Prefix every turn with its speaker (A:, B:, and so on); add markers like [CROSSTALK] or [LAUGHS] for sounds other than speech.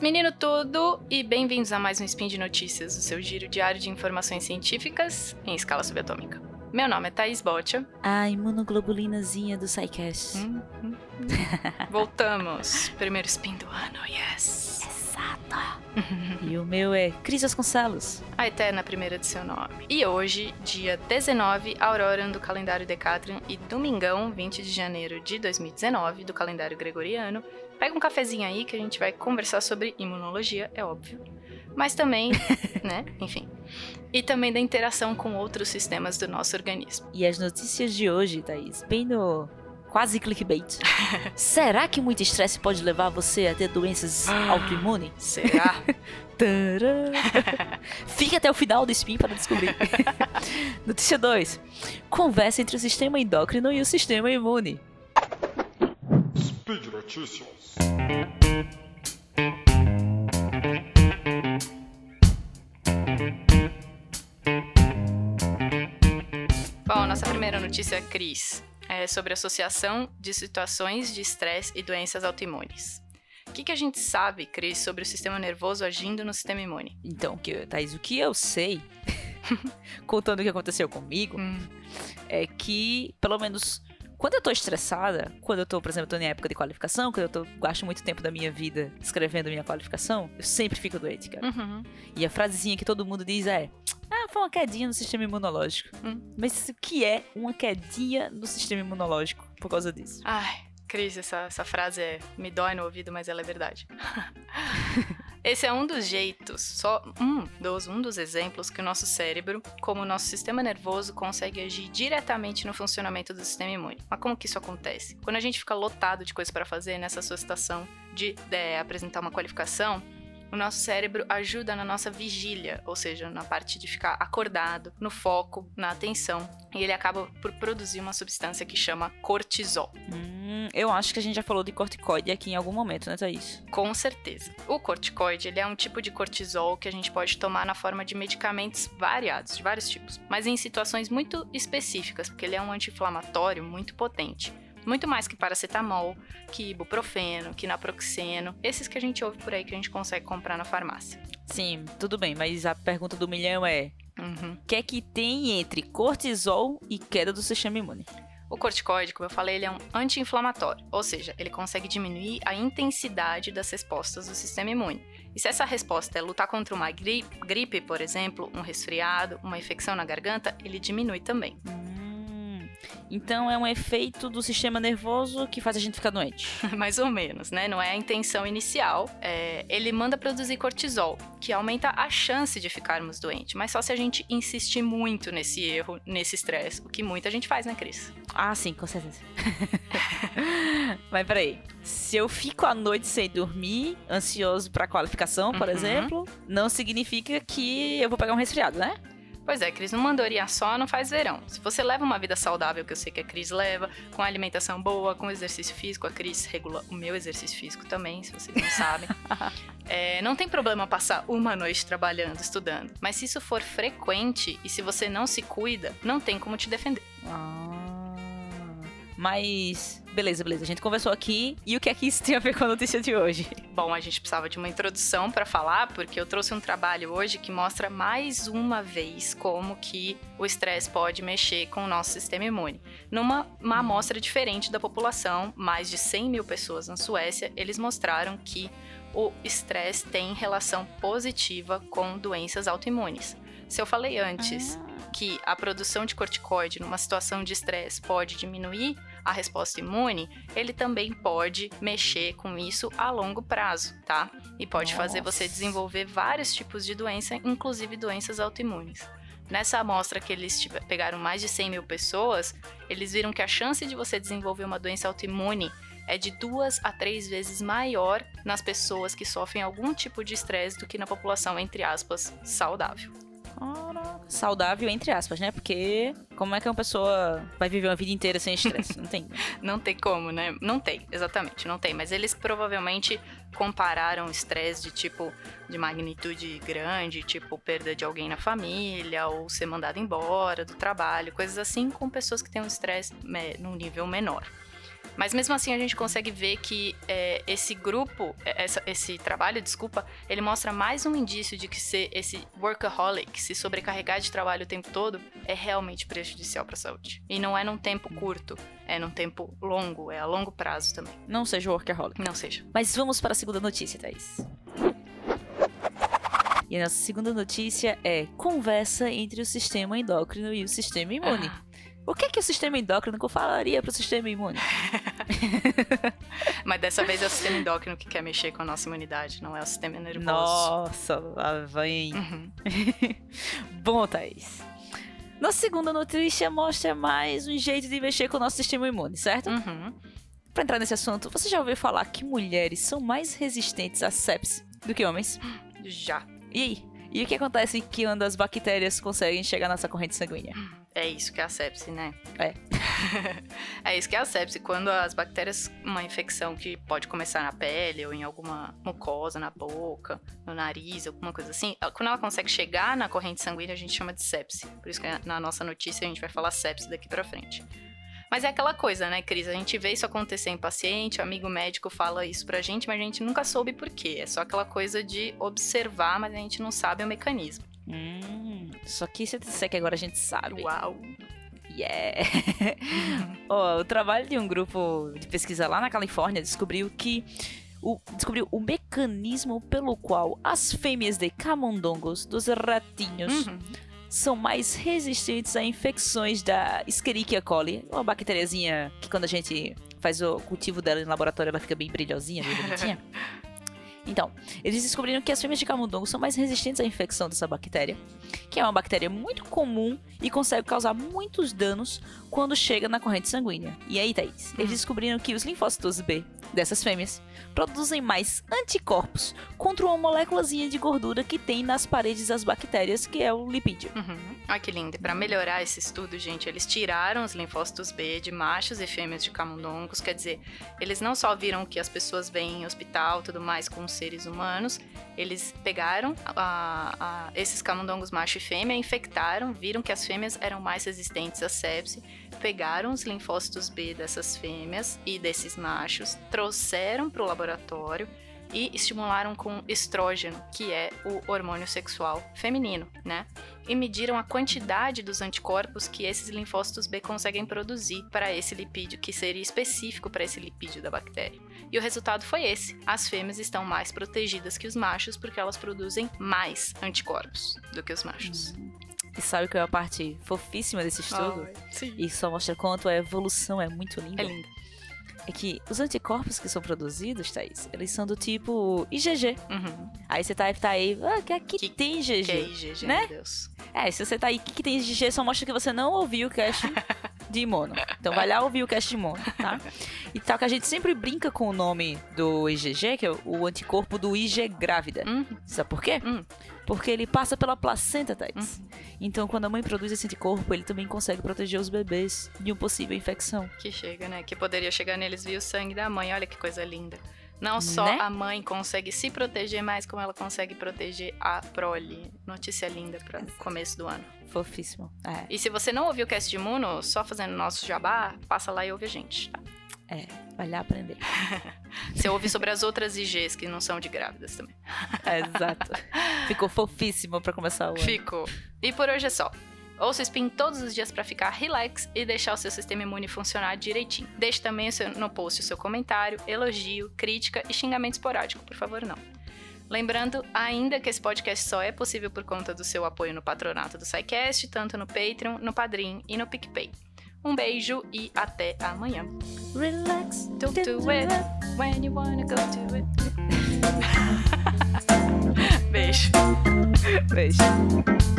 A: Menino tudo, e bem-vindos a mais um Spin de Notícias, o seu giro diário de informações científicas em escala subatômica. Meu nome é Thaís Botia.
B: A imunoglobulinazinha do SciCast.
A: Hum, hum, [LAUGHS] hum. Voltamos. Primeiro spin do ano, yes.
B: Exato. e o meu é Cris Vasconcelos.
A: A eterna primeira de seu nome. E hoje, dia 19, Aurora do calendário Decatrian e Domingão, 20 de janeiro de 2019, do calendário Gregoriano. Pega um cafezinho aí que a gente vai conversar sobre imunologia, é óbvio. Mas também, [LAUGHS] né? Enfim. E também da interação com outros sistemas do nosso organismo.
B: E as notícias de hoje, Thaís, bem no quase clickbait. [LAUGHS] Será que muito estresse pode levar você a ter doenças [GASPS] autoimunes?
A: Será? [LAUGHS] [LAUGHS]
B: Fique até o final do spin para descobrir. Notícia 2. Conversa entre o sistema endócrino e o sistema imune.
C: Speed Notícias.
A: Bom, nossa primeira notícia, Cris, é sobre associação de situações de estresse e doenças autoimunes. O que, que a gente sabe, Cris, sobre o sistema nervoso agindo no sistema imune?
B: Então, que, Thaís, o que eu sei, [LAUGHS] contando o que aconteceu comigo,
A: Hum,
B: é que, pelo menos, quando eu tô estressada, quando eu tô, por exemplo, tô em época de qualificação, quando eu tô, gasto muito tempo da minha vida escrevendo minha qualificação, eu sempre fico doente, cara.
A: uhum.
B: E a frasezinha que todo mundo diz é: foi uma quedinha no sistema imunológico.
A: Hum.
B: Mas o que é uma quedinha no sistema imunológico por causa disso?
A: Ai, Cris, essa, essa frase é, me dói no ouvido, mas ela é verdade. [LAUGHS] Esse é um dos jeitos, só um dos, um dos exemplos que o nosso cérebro, como o nosso sistema nervoso, consegue agir diretamente no funcionamento do sistema imune. Mas como que isso acontece? Quando a gente fica lotado de coisas para fazer nessa sua situação de é, apresentar uma qualificação, o nosso cérebro ajuda na nossa vigília, ou seja, na parte de ficar acordado, no foco, na atenção. E ele acaba por produzir uma substância que chama cortisol.
B: Hum, eu acho que a gente já falou de corticoide aqui em algum momento, né, Thaís?
A: Com certeza. O corticoide ele é um tipo de cortisol que a gente pode tomar na forma de medicamentos variados, de vários tipos, mas em situações muito específicas, porque ele é um anti-inflamatório muito potente. Muito mais que paracetamol, que ibuprofeno, que naproxeno, esses que a gente ouve por aí que a gente consegue comprar na farmácia.
B: Sim, tudo bem, mas a pergunta do milhão é:
A: Uhum.
B: o que é que tem entre cortisol e queda do sistema imune?
A: O corticoide, como eu falei, ele é um anti-inflamatório, ou seja, ele consegue diminuir a intensidade das respostas do sistema imune. E se essa resposta é lutar contra uma gri- gripe, por exemplo, um resfriado, uma infecção na garganta, ele diminui também.
B: Então é um efeito do sistema nervoso que faz a gente ficar doente. [LAUGHS]
A: Mais ou menos, né? Não é a intenção inicial. É, ele manda produzir cortisol, que aumenta a chance de ficarmos doentes, mas só se a gente insistir muito nesse erro, nesse estresse, o que muita gente faz, né, Cris?
B: Ah, sim, com certeza. [LAUGHS] Mas peraí. Se eu fico à noite sem dormir, ansioso pra qualificação, por
A: Uhum.
B: exemplo, não significa que eu vou pegar um resfriado, né?
A: Pois é, Cris, uma andorinha só não faz verão. Se você leva uma vida saudável, que eu sei que a Cris leva, com alimentação boa, com exercício físico, a Cris regula o meu exercício físico também, se vocês não sabem. [LAUGHS] É, não tem problema passar uma noite trabalhando, estudando. Mas se isso for frequente e se você não se cuida, não tem como te defender.
B: Ah. Mas, beleza, beleza. A gente conversou aqui. E o que é que isso tem a ver com a notícia de hoje?
A: Bom, a gente precisava de uma introdução para falar, porque eu trouxe um trabalho hoje que mostra mais uma vez como que o estresse pode mexer com o nosso sistema imune. Numa uma amostra diferente da população, mais de 100 mil pessoas na Suécia, eles mostraram que o estresse tem relação positiva com doenças autoimunes. Se eu falei antes que a produção de corticoide numa situação de estresse pode diminuir a resposta imune, ele também pode mexer com isso a longo prazo, tá? E pode fazer você
B: Nossa.
A: desenvolver vários tipos de doença, inclusive doenças autoimunes. Nessa amostra que eles pegaram mais de 100 mil pessoas, eles viram que a chance de você desenvolver uma doença autoimune é de duas a três vezes maior nas pessoas que sofrem algum tipo de estresse do que na população, entre aspas, saudável.
B: Caraca. Saudável, entre aspas, né? Porque como é que uma pessoa vai viver uma vida inteira sem estresse? Não tem. [LAUGHS]
A: Não tem como, né? Não tem, exatamente, não tem. Mas eles provavelmente compararam estresse de tipo de magnitude grande, tipo perda de alguém na família, ou ser mandado embora do trabalho, coisas assim, com pessoas que têm um estresse me- num nível menor. Mas mesmo assim a gente consegue ver que é, esse grupo, é, essa- esse trabalho, desculpa, ele mostra mais um indício de que ser esse workaholic, se sobrecarregar de trabalho o tempo todo, é realmente prejudicial para a saúde. E não é num tempo curto, é num tempo longo, é a longo prazo também.
B: Não seja workaholic.
A: Não seja.
B: Mas vamos para a segunda notícia, Thaís. E a nossa segunda notícia é conversa entre o sistema endócrino e o sistema imune.
A: Ah,
B: O que é que o sistema endócrino falaria para o sistema imune? [LAUGHS]
A: mas dessa vez é o sistema endócrino que quer mexer com a nossa imunidade, não é o sistema nervoso.
B: Nossa, lá vem.
A: Uhum. [LAUGHS]
B: Bom, Thaís. Nossa segunda notícia mostra mais um jeito de mexer com o nosso sistema imune, certo?
A: Uhum.
B: Pra entrar nesse assunto, você já ouviu falar que mulheres são mais resistentes à sepse do que homens?
A: Já.
B: E aí? E o que acontece quando as bactérias conseguem chegar nessa corrente sanguínea? [SIGHS]
A: É isso que é a sepse, né?
B: É. [LAUGHS]
A: é isso que é a sepse. Quando as bactérias, uma infecção que pode começar na pele ou em alguma mucosa, na boca, no nariz, alguma coisa assim, quando ela consegue chegar na corrente sanguínea, a gente chama de sepse. Por isso que na nossa notícia a gente vai falar sepse daqui pra frente. Mas é aquela coisa, né, Cris? A gente vê isso acontecer em paciente, o amigo médico fala isso pra gente, mas a gente nunca soube por quê. É só aquela coisa de observar, mas a gente não sabe o mecanismo.
B: Hum, só que se eu disser que agora a gente sabe.
A: Uau!
B: Yeah! Ó, o trabalho de um grupo de pesquisa lá na Califórnia descobriu que o, descobriu o mecanismo pelo qual as fêmeas de camundongos, dos ratinhos,
A: Uhum.
B: são mais resistentes a infecções da Escherichia coli, uma bactériazinha que quando a gente faz o cultivo dela em laboratório ela fica bem brilhosinha, bem bonitinha. [LAUGHS] Então, eles descobriram que as fêmeas de camundongo são mais resistentes à infecção dessa bactéria, que é uma bactéria muito comum e consegue causar muitos danos quando chega na corrente sanguínea. E aí, Thaís, eles
A: Hum.
B: descobriram que os linfócitos B dessas fêmeas produzem mais anticorpos contra uma moléculazinha de gordura que tem nas paredes das bactérias, que é o lipídio.
A: Uhum. Olha que lindo. Pra melhorar esse estudo, gente, eles tiraram os linfócitos B de machos e fêmeas de camundongos. Quer dizer, eles não só viram que as pessoas vêm em hospital tudo mais com seres humanos, eles pegaram a- a- esses camundongos macho e fêmea, infectaram, viram que as fêmeas eram mais resistentes à sepse, pegaram os linfócitos B dessas fêmeas e desses machos, trouxeram para o laboratório e estimularam com estrógeno, que é o hormônio sexual feminino, né? E mediram a quantidade dos anticorpos que esses linfócitos B conseguem produzir para esse lipídio, que seria específico para esse lipídio da bactéria. E o resultado foi esse: as fêmeas estão mais protegidas que os machos porque elas produzem mais anticorpos do que os machos.
B: E sabe qual é a parte fofíssima desse estudo?
A: sim.
B: E só mostra quanto a evolução é muito linda.
A: É lindo.
B: É que os anticorpos que são produzidos, Thaís, eles são do tipo IgG.
A: Uhum.
B: Aí você tá, tá aí, ah, que aqui
A: Que-
B: tem IgG.
A: Que é IgG,
B: Né?
A: meu Deus.
B: É, se você tá aí, que, que tem IgG, só mostra que você não ouviu o cast [LAUGHS] de imuno. Então vai lá ouvir o cast de imuno, tá? [LAUGHS] E tal, que a gente sempre brinca com o nome do IgG, que é o anticorpo do IG grávida.
A: Uhum.
B: Sabe por quê?
A: Hum.
B: Porque ele passa pela placenta, Thaís. Então, quando a mãe produz esse anticorpo, ele também consegue proteger os bebês de uma possível infecção.
A: Que chega, né? Que poderia chegar neles via o sangue da mãe. Olha que coisa linda. Não só
B: Né?
A: a mãe consegue se proteger, mas como ela consegue proteger a prole. Notícia linda para começo do ano.
B: Fofíssimo. É,
A: E se você não ouviu o cast de Imuno, só fazendo nosso jabá, passa lá e ouve a gente, tá?
B: É. Vai lá aprender. [LAUGHS]
A: Você ouve sobre as outras IGs que não são de grávidas também.
B: É, exato. Ficou fofíssimo pra começar o ano.
A: Ficou. E por hoje é só. Ouça o Spin todos os dias para ficar relax e deixar o seu sistema imune funcionar direitinho. Deixe também seu- no post o seu comentário, elogio, crítica e xingamento esporádico, por favor, não. Lembrando ainda que esse podcast só é possível por conta do seu apoio no patronato do SciCast, tanto no Patreon, no Padrim e no PicPay. Um beijo e até amanhã.
B: Relax.
A: Do do it when you wanna go to it. [LAUGHS] beijo.
B: Beijo.